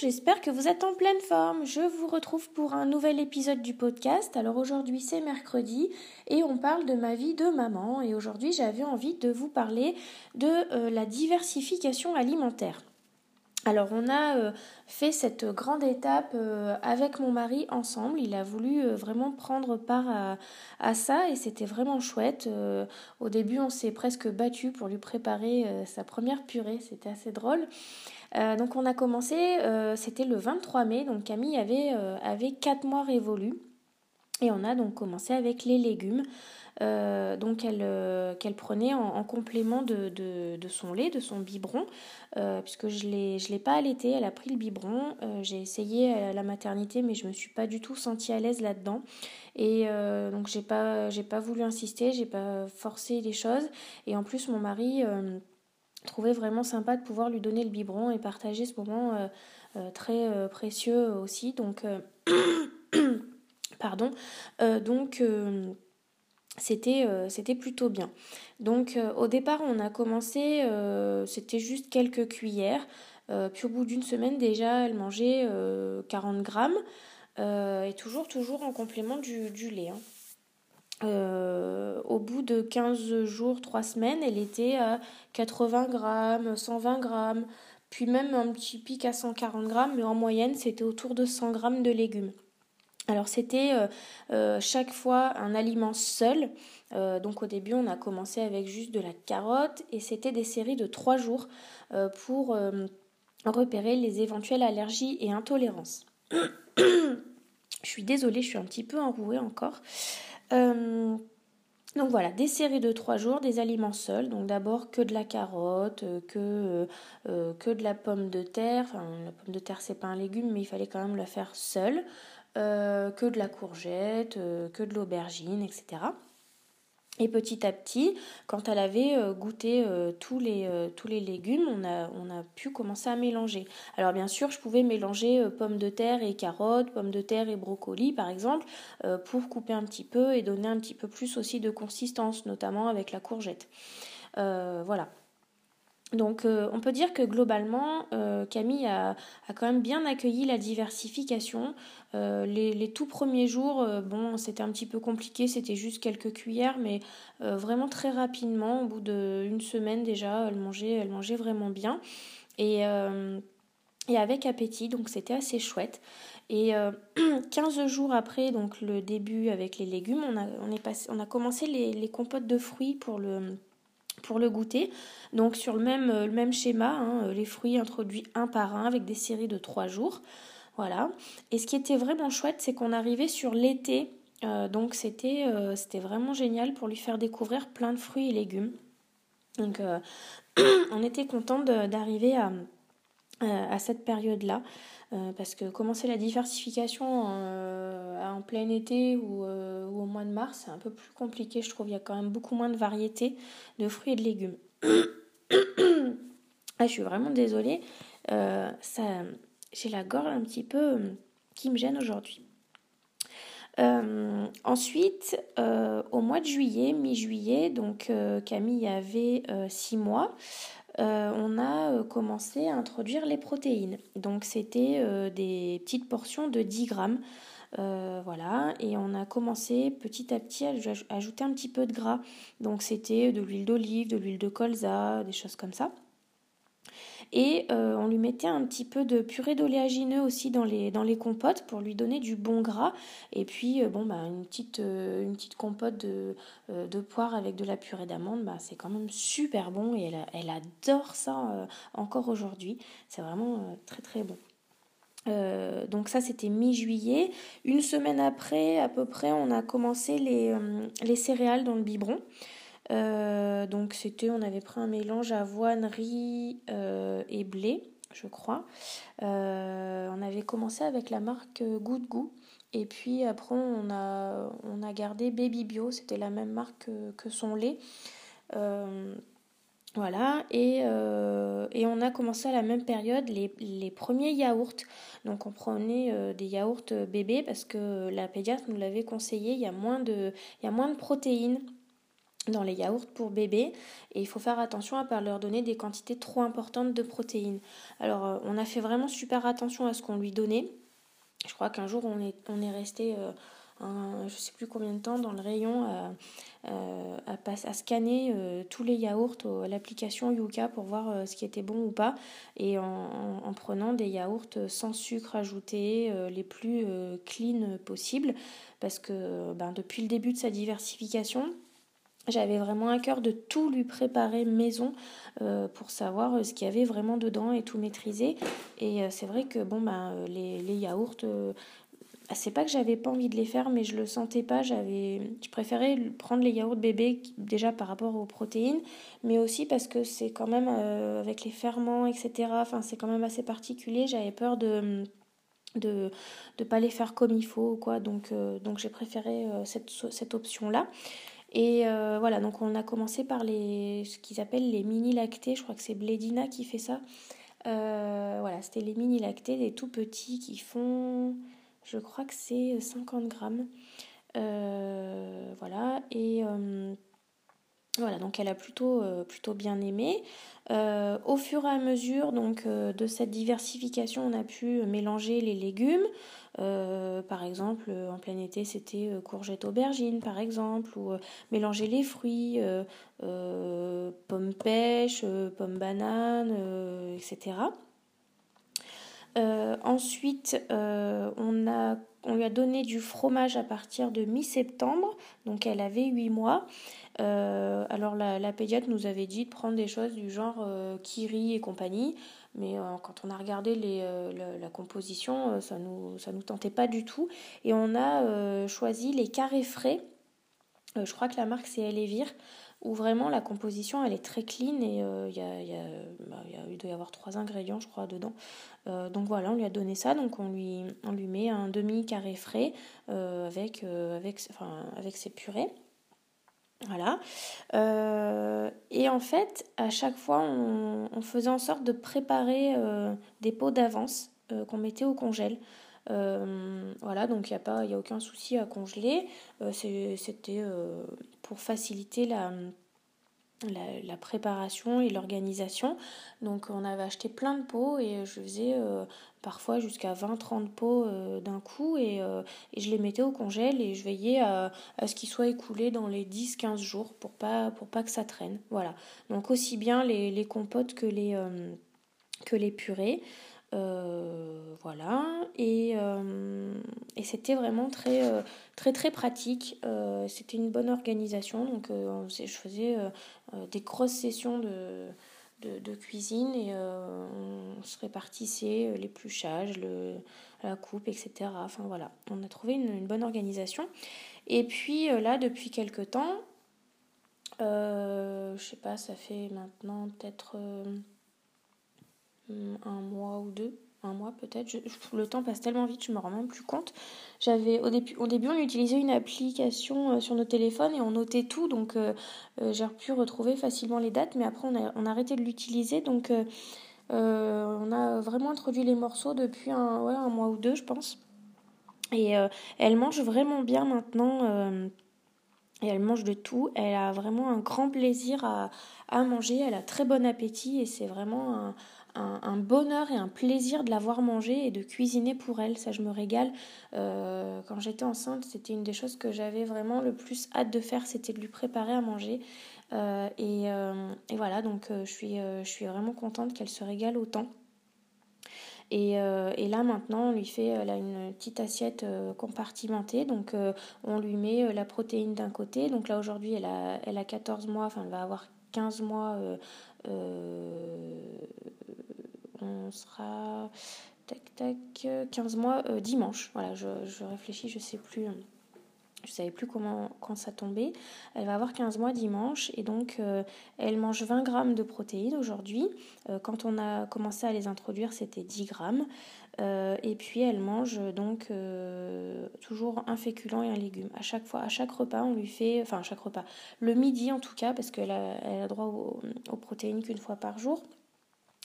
j'espère que vous êtes en pleine forme. Je vous retrouve pour un nouvel épisode du podcast. Alors aujourd'hui c'est mercredi et on parle de ma vie de maman et aujourd'hui j'avais envie de vous parler de euh, la diversification alimentaire. Alors on a euh, fait cette grande étape euh, avec mon mari ensemble. Il a voulu vraiment prendre part à, ça et c'était vraiment chouette. au début on s'est presque battu pour lui préparer sa première purée. C'était assez drôle. Euh, donc on a commencé, euh, c'était le 23 mai, donc Camille avait, euh, avait 4 mois révolus. Et on a donc commencé avec les légumes. donc elle, qu'elle prenait en, complément de, de, son lait, de son biberon, puisque je ne l'ai pas allaité, elle a pris le biberon. j'ai essayé à la maternité, mais je me suis pas du tout sentie à l'aise là-dedans. Et donc j'ai pas, pas voulu insister, j'ai pas forcé les choses. Et en plus mon mari trouvais vraiment sympa de pouvoir lui donner le biberon et partager ce moment euh, euh, très euh, précieux aussi. Donc, pardon. donc, c'était c'était plutôt bien. Donc, au départ, on a commencé, c'était juste quelques cuillères. puis au bout d'une semaine, déjà, elle mangeait 40 grammes. et toujours, toujours en complément du, du lait. Hein. Euh, au bout de 15 jours, 3 semaines, elle était à 80 grammes, 120 grammes, puis même un petit pic à 140 grammes, mais en moyenne, c'était autour de 100 grammes de légumes. Alors c'était euh, euh, chaque fois un aliment seul. donc au début on a commencé avec juste de la carotte et c'était des séries de 3 jours pour repérer les éventuelles allergies et intolérances. je suis désolée, je suis un petit peu enrouée encore. Euh, donc voilà, des séries de trois jours, des aliments seuls. Donc d'abord que de la carotte, euh, que, euh, que de la pomme de terre. Enfin, la pomme de terre, c'est pas un légume, mais il fallait quand même la faire seule. Que de la courgette, que de l'aubergine, etc. Et petit à petit, quand elle avait euh, goûté euh, tous, les, euh, légumes, on a, on a pu commencer à mélanger. Alors bien sûr, je pouvais mélanger pommes de terre et carottes, pommes de terre et brocolis par exemple, pour couper un petit peu et donner un petit peu plus aussi de consistance, notamment avec la courgette. voilà. Donc euh, on peut dire que globalement, euh, Camille a, quand même bien accueilli la diversification. Euh, les, tout premiers jours, bon, c'était un petit peu compliqué, c'était juste quelques cuillères, mais vraiment très rapidement, au bout d'une semaine déjà, elle mangeait, elle mangeait vraiment bien. Et, avec appétit, donc c'était assez chouette. Et 15 jours après donc le début avec les légumes, on a, commencé les compotes de fruits pour le pour le goûter. Donc sur le même, le même schéma, hein, euh, les fruits introduits un par un avec des séries de trois jours. Voilà. Et ce qui était vraiment chouette, c'est qu'on arrivait sur l'été. Euh, donc c'était euh, c'était vraiment génial pour lui faire découvrir plein de fruits et légumes. Donc on était content d'arriver à, à cette période-là. parce que commencer la diversification en, plein été ou, au mois de mars, c'est un peu plus compliqué, je trouve. Il y a quand même beaucoup moins de variétés de fruits et de légumes. ah, je suis vraiment désolée. Euh, ça, j'ai la gorge un petit peu euh, qui me gêne aujourd'hui. Euh, ensuite, au mois de juillet, mi-juillet, donc Camille avait 6 mois, on a commencé à introduire les protéines. Donc c'était des petites portions de 10 grammes. Euh, voilà, et on a commencé petit à petit à ajouter un petit peu de gras. Donc c'était de l'huile d'olive, de l'huile de colza, des choses comme ça. Et euh, on lui mettait un petit peu de purée d'oléagineux aussi dans les, dans les compotes pour lui donner du bon gras. Et puis, euh, bon, bah, une, petite, une petite compote de, poire avec de la purée d'amande, bah, c'est quand même super bon et elle, elle adore ça encore aujourd'hui. C'est vraiment très très bon. Euh, donc ça c'était mi-juillet. Une semaine après, à peu près, on a commencé les, euh, céréales dans le biberon. Euh, donc c'était, on avait pris un mélange avoine, riz et blé, je crois. on avait commencé avec la marque Goût. Et puis après on a, gardé Baby Bio, c'était la même marque que, son lait. Voilà, et, euh, on a commencé à la même période les, les premiers yaourts. Donc on prenait euh, des yaourts bébés parce que la pédiatre nous l'avait conseillé, il il y a moins de protéines dans les yaourts pour bébé et il faut faire attention à ne pas leur donner des quantités trop importantes de protéines. Alors euh, on a fait vraiment super attention à ce qu'on lui donnait. Je crois qu'un jour on est, resté euh, un, je sais plus combien de temps dans le rayon à, euh, à, scanner tous les yaourts l'application Yuka pour voir ce qui était bon ou pas et en, en, prenant des yaourts sans sucre ajouté, les plus clean possibles parce que ben, depuis le début de sa diversification, j'avais vraiment à cœur de tout lui préparer maison euh, pour savoir euh, ce qu'il y avait vraiment dedans et tout maîtriser. Et euh, c'est vrai que bon bah les, yaourts, c'est pas que j'avais pas envie de les faire, mais je le sentais pas. J'avais, je préférais prendre les yaourts bébés déjà par rapport aux protéines, mais aussi parce que c'est quand même avec les ferments, etc. Enfin c'est quand même assez particulier. J'avais peur de de ne pas les faire comme il faut quoi donc donc j'ai préféré cette, cette option là et euh, voilà, donc on a commencé par ce qu'ils appellent les mini lactés. Je crois que c'est Bledina qui fait ça. Euh, voilà, c'était les mini lactés, des tout petits qui font, je crois que c'est 50 grammes. Euh, voilà, et voilà, donc elle a plutôt, plutôt bien aimé. au fur et à mesure donc, de cette diversification, on a pu mélanger les légumes. Euh, par exemple, euh, en plein été, c'était euh, courgettes aubergines, par exemple, ou mélanger les fruits, pommes pêche, pommes bananes, etc. ensuite, on, a, on lui a donné du fromage à partir de mi-septembre, donc elle avait 8 mois. alors la, la, pédiatre nous avait dit de prendre des choses du genre kiri et compagnie. Mais euh, quand on a regardé euh, la, composition, euh, ça ne nous, nous tentait pas du tout. Et on a choisi les carrés frais. je crois que la marque c'est Elevir, où vraiment la composition elle est très clean et il y, a, bah, y a, il doit y avoir trois ingrédients, je crois, dedans. donc voilà, on lui a donné ça. Donc on lui, on lui met un demi carré frais avec, avec, enfin, avec ses purées. Voilà. Euh, et en fait, à chaque fois, on, faisait en sorte de préparer euh, des pots d'avance euh, qu'on mettait au congèle. Voilà, donc il n'y a, pas, a aucun souci à congeler. C'était pour faciliter la, la, préparation et l'organisation. Donc on avait acheté plein de pots et je faisais euh, parfois jusqu'à 20-30 pots euh, d'un coup euh, et, je les mettais au congèle et je veillais à, ce qu'ils soient écoulés dans les 10-15 jours pour pas, pour pas que ça traîne. Voilà. Donc aussi bien les, les compotes que les, que les purées. Euh, voilà, et, euh, et c'était vraiment très, euh, très, très pratique. c'était une bonne organisation, donc je faisais des grosses sessions de, de, cuisine et on se répartissait l'épluchage, la coupe, etc. Enfin voilà, on a trouvé une, une bonne organisation. Et puis là, depuis quelques temps, je sais pas, ça fait maintenant peut-être un mois ou deux, un mois peut-être. le temps passe tellement vite, je me rends même plus compte. J'avais au début, au début, on utilisait une application euh, sur nos téléphones et on notait tout, donc euh, euh, j'ai pu retrouver facilement les dates. Mais après, on a, on a arrêté de l'utiliser, donc on a vraiment introduit les morceaux depuis un, ouais, un mois ou deux, je pense. Et elle mange vraiment bien maintenant. et elle mange de tout. Elle a vraiment un grand plaisir à, à manger. Elle a très bon appétit et c'est vraiment un, un, bonheur et un plaisir de la voir manger et de cuisiner pour elle. Ça, je me régale. Euh, quand j'étais enceinte, c'était une des choses que j'avais vraiment le plus hâte de faire, c'était de lui préparer à manger. Euh, euh, et, voilà, donc je, suis, je suis vraiment contente qu'elle se régale autant. Et, et, là maintenant, on lui fait elle une petite assiette compartimentée. Donc on lui met la protéine d'un côté. Donc là aujourd'hui, elle a, elle a 14 mois, enfin elle va avoir 15 mois on sera tac tac 15 mois euh, dimanche. Voilà, je, réfléchis, je sais plus. Je savais plus comment quand ça tombait. Elle va avoir 15 mois dimanche et donc euh, elle mange 20 grammes de protéines aujourd'hui. Euh, quand on a commencé à les introduire, c'était 10 grammes. et puis elle mange donc toujours un féculent et un légume. À chaque fois, à chaque repas, on lui fait, enfin à chaque repas, le midi en tout cas, parce qu'elle a, elle a droit aux protéines qu'une fois par jour.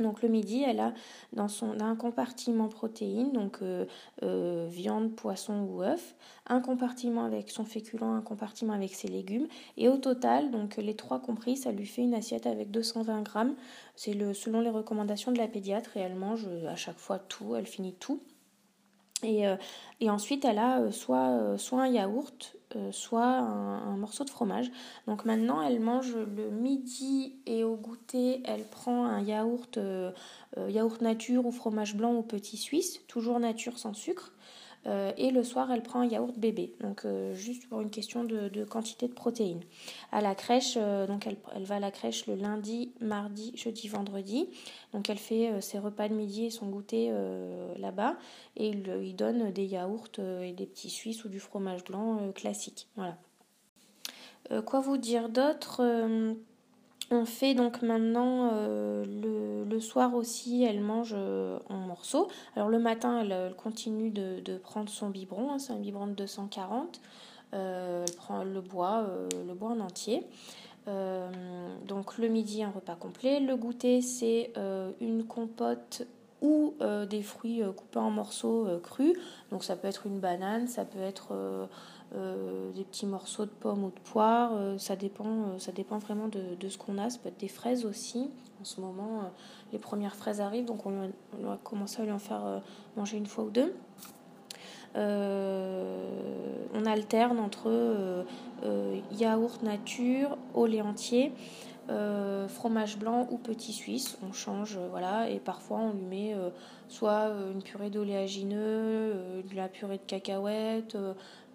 Donc le midi, elle a dans son un compartiment protéines, donc euh, euh, viande, poisson ou œuf, un compartiment avec son féculent, un compartiment avec ses légumes, et au total, donc les trois compris, ça lui fait une assiette avec 220 grammes. C'est le selon les recommandations de la pédiatre et elle mange à chaque fois tout, elle finit tout. Et, euh, et, ensuite, elle a euh, soit, euh, soit un yaourt, soit un, morceau de fromage. Donc maintenant, elle mange le midi et au goûter, elle prend un yaourt, yaourt nature ou fromage blanc ou petit suisse, toujours nature sans sucre. Euh, et le soir, elle prend un yaourt bébé, donc euh, juste pour une question de, quantité de protéines. À la crèche, euh, donc elle, va à la crèche le lundi, mardi, jeudi, vendredi. Donc elle fait ses repas de midi et son goûter là-bas. Et il, il, donne des yaourts et des petits suisses ou du fromage blanc classique. Voilà. quoi vous dire d'autre on fait donc maintenant euh, le, soir aussi, elle mange euh, en morceaux. Alors le matin, elle, continue de, prendre son biberon, hein, c'est un biberon de 240. Euh, elle prend le bois, le bois en entier. donc le midi, un repas complet. Le goûter, c'est une compote ou des fruits coupés en morceaux crus. Donc ça peut être une banane, ça peut être euh, des petits morceaux de pommes ou de poire. Euh, ça, dépend, euh, ça dépend vraiment de, de ce qu'on a. Ça peut être des fraises aussi. En ce moment, les premières fraises arrivent, donc on, on, va commencer à lui en faire manger une fois ou deux. on alterne entre yaourt nature, au lait entier, fromage blanc ou petit suisse. On change, voilà, et parfois on lui met soit une purée d'oléagineux, de la purée de cacahuètes,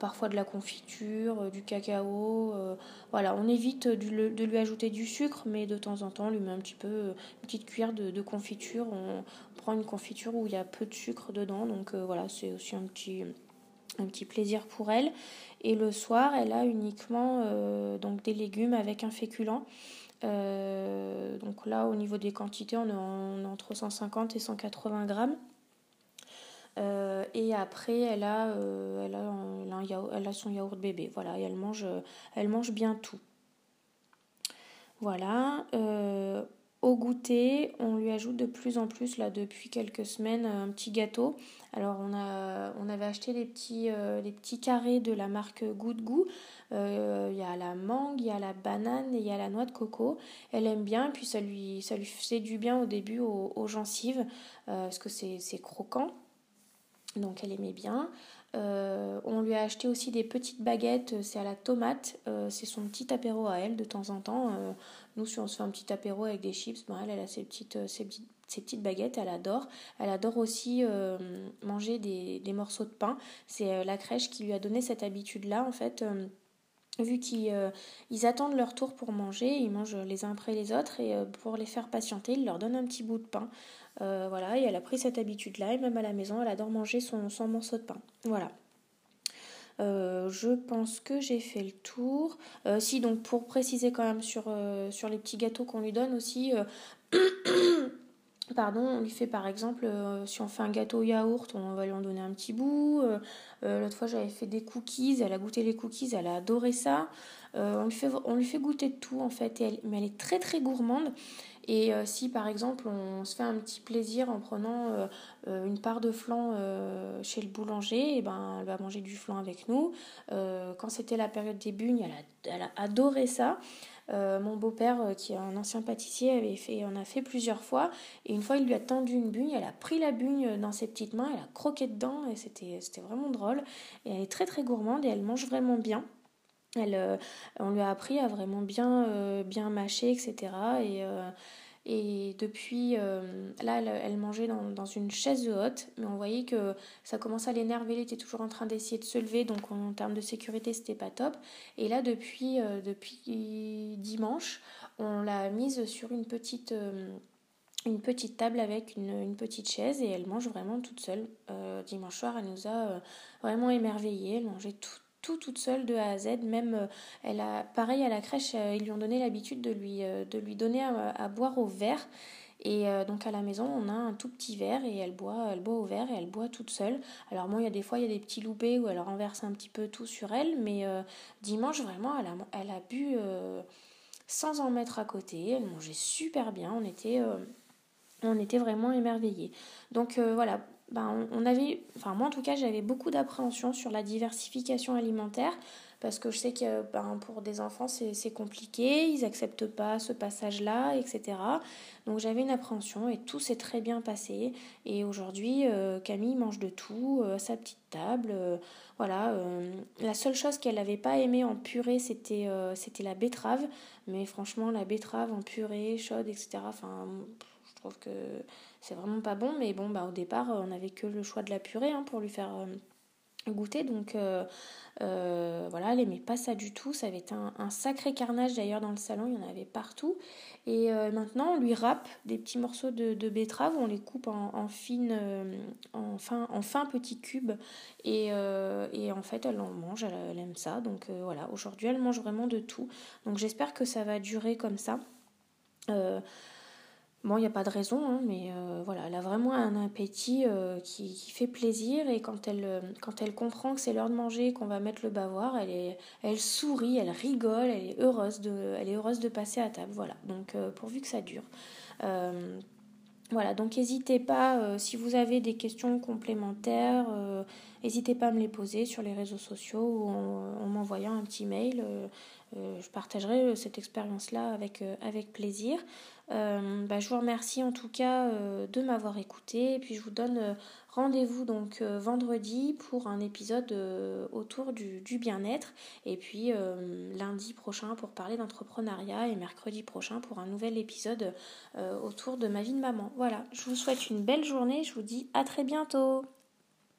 parfois de la confiture, euh, du cacao. Euh, voilà, on évite de, lui ajouter du sucre, mais de temps en temps, on lui met un petit peu euh, une petite cuillère de, confiture. On, prend une confiture où il y a peu de sucre dedans, donc voilà, c'est aussi petit, un petit plaisir pour elle. Et le soir, elle a uniquement donc des légumes avec un féculent. donc là, au niveau des quantités, on est, entre 150 et 180 grammes. Euh, et après, elle a, euh, elle, a a son yaourt bébé. Voilà, elle mange, elle mange bien tout. Voilà. Euh, au goûter, on lui ajoute de plus en plus, là, depuis quelques semaines, un petit gâteau. Alors, on, a, on avait acheté les petits, les petits carrés de la marque Goût de Goût. Il y a la mangue, il y a la banane et il y a la noix de coco. Elle aime bien, puis ça lui, ça lui fait du bien au début aux, gencives, parce que c'est croquant. Donc elle aimait bien. Euh, on lui a acheté aussi des petites baguettes, c'est à la tomate, euh, c'est son petit apéro à elle de temps en temps. Euh, nous, si on se fait un petit apéro avec des chips, ben, elle, elle a ses petites, ses, petites, baguettes, elle adore. Elle adore aussi manger des, morceaux de pain. C'est la crèche qui lui a donné cette habitude-là, en fait vu qu'ils attendent leur tour pour manger, ils mangent les uns après les autres et pour les faire patienter, ils leur donnent un petit bout de pain. Euh, voilà, et elle a pris cette habitude-là, et même à la maison, elle adore manger son, son morceau de pain. Voilà. Euh, je pense que j'ai fait le tour. Euh, si, donc pour préciser quand même sur les petits gâteaux qu'on lui donne aussi, pardon, on lui fait par exemple, si on fait un gâteau yaourt, on va lui en donner un petit bout. L'autre fois, j'avais fait des cookies, elle a goûté les cookies, elle a adoré ça. on, lui fait, on lui fait goûter de tout en fait, mais elle est très très gourmande. Et euh, si par exemple on se fait un petit plaisir en prenant euh, euh, une part de flan chez le boulanger, et eh ben, elle va manger du flan avec nous. quand c'était la période des bugnes, elle a, adoré ça. Mon beau-père, qui est un ancien pâtissier, avait fait, en a fait plusieurs fois. Et une fois, il lui a tendu une bugne. Elle a pris la bugne dans ses petites mains, elle a croqué dedans. Et c'était, vraiment drôle. Et elle est très très gourmande et elle mange vraiment bien. Elle, euh, on lui a appris à vraiment bien, euh, bien mâcher, etc. Et, euh, et depuis, là, elle, mangeait dans, dans, une chaise haute, mais on voyait que ça commençait à l'énerver. Elle était toujours en train d'essayer de se lever, donc en, termes de sécurité, c'était pas top. Et là, depuis, depuis dimanche, on l'a mise sur une petite une petite table avec une, une, petite chaise et elle mange vraiment toute seule. dimanche soir, elle nous a vraiment émerveillés. Elle mangeait tout, tout toute seule de A à Z. Même, euh, elle a, pareil à la crèche, euh, ils lui ont donné l'habitude de lui, euh, donner à, boire au verre. Et donc à la maison, on a un tout petit verre et elle boit, elle boit au verre et elle boit toute seule. Alors moi, il y a des fois, il y a des petits loupés où elle renverse un petit peu tout sur elle, mais dimanche, vraiment, elle a, elle a bu sans en mettre à côté. Elle mangeait super bien. On était On était vraiment émerveillés. Donc voilà, ben, on avait, enfin moi en tout cas j'avais beaucoup d'appréhension sur la diversification alimentaire parce que je sais que ben, pour des enfants c'est compliqué, ils n'acceptent pas ce passage-là, etc. Donc j'avais une appréhension et tout s'est très bien passé. Et aujourd'hui, euh, Camille mange de tout, euh, sa petite table. Euh, voilà, la seule chose qu'elle n'avait pas aimé en purée, c'était c'était la betterave. Mais franchement, la betterave en purée, chaude, etc. Enfin, je trouve que c'est vraiment pas bon. Mais bon, bah, au départ, on n'avait que le choix de la purée hein, pour lui faire goûter. Donc euh, euh, voilà, elle n'aimait pas ça du tout. Ça avait été un, sacré carnage d'ailleurs dans le salon, il y en avait partout. Et euh, maintenant, on lui râpe des petits morceaux de, betterave, on les coupe en, fines, en, fin, en fin petits cubes. Et, et, en fait, elle en mange, elle, aime ça. Donc voilà, aujourd'hui, elle mange vraiment de tout. Donc j'espère que ça va durer comme ça. Bon, il n'y a pas de raison, hein, mais euh, voilà, elle a vraiment un appétit euh, qui, fait plaisir et quand elle, euh, quand elle comprend que c'est l'heure de manger, qu'on va mettre le bavoir, elle, est, elle sourit, elle rigole, elle est heureuse de, elle est heureuse de passer à table. Voilà, donc pourvu que ça dure. voilà, donc n'hésitez pas, si vous avez des questions complémentaires, n'hésitez pas à me les poser sur les réseaux sociaux ou en, en m'envoyant un petit mail. je partagerai cette expérience-là avec, avec plaisir. Euh, bah, je vous remercie en tout cas euh, de m'avoir écouté et puis je vous donne euh, rendez-vous donc vendredi pour un épisode autour du, du bien-être et puis lundi prochain pour parler d'entrepreneuriat et mercredi prochain pour un nouvel épisode autour de ma vie de maman. Voilà, je vous souhaite une belle journée, je vous dis à très bientôt.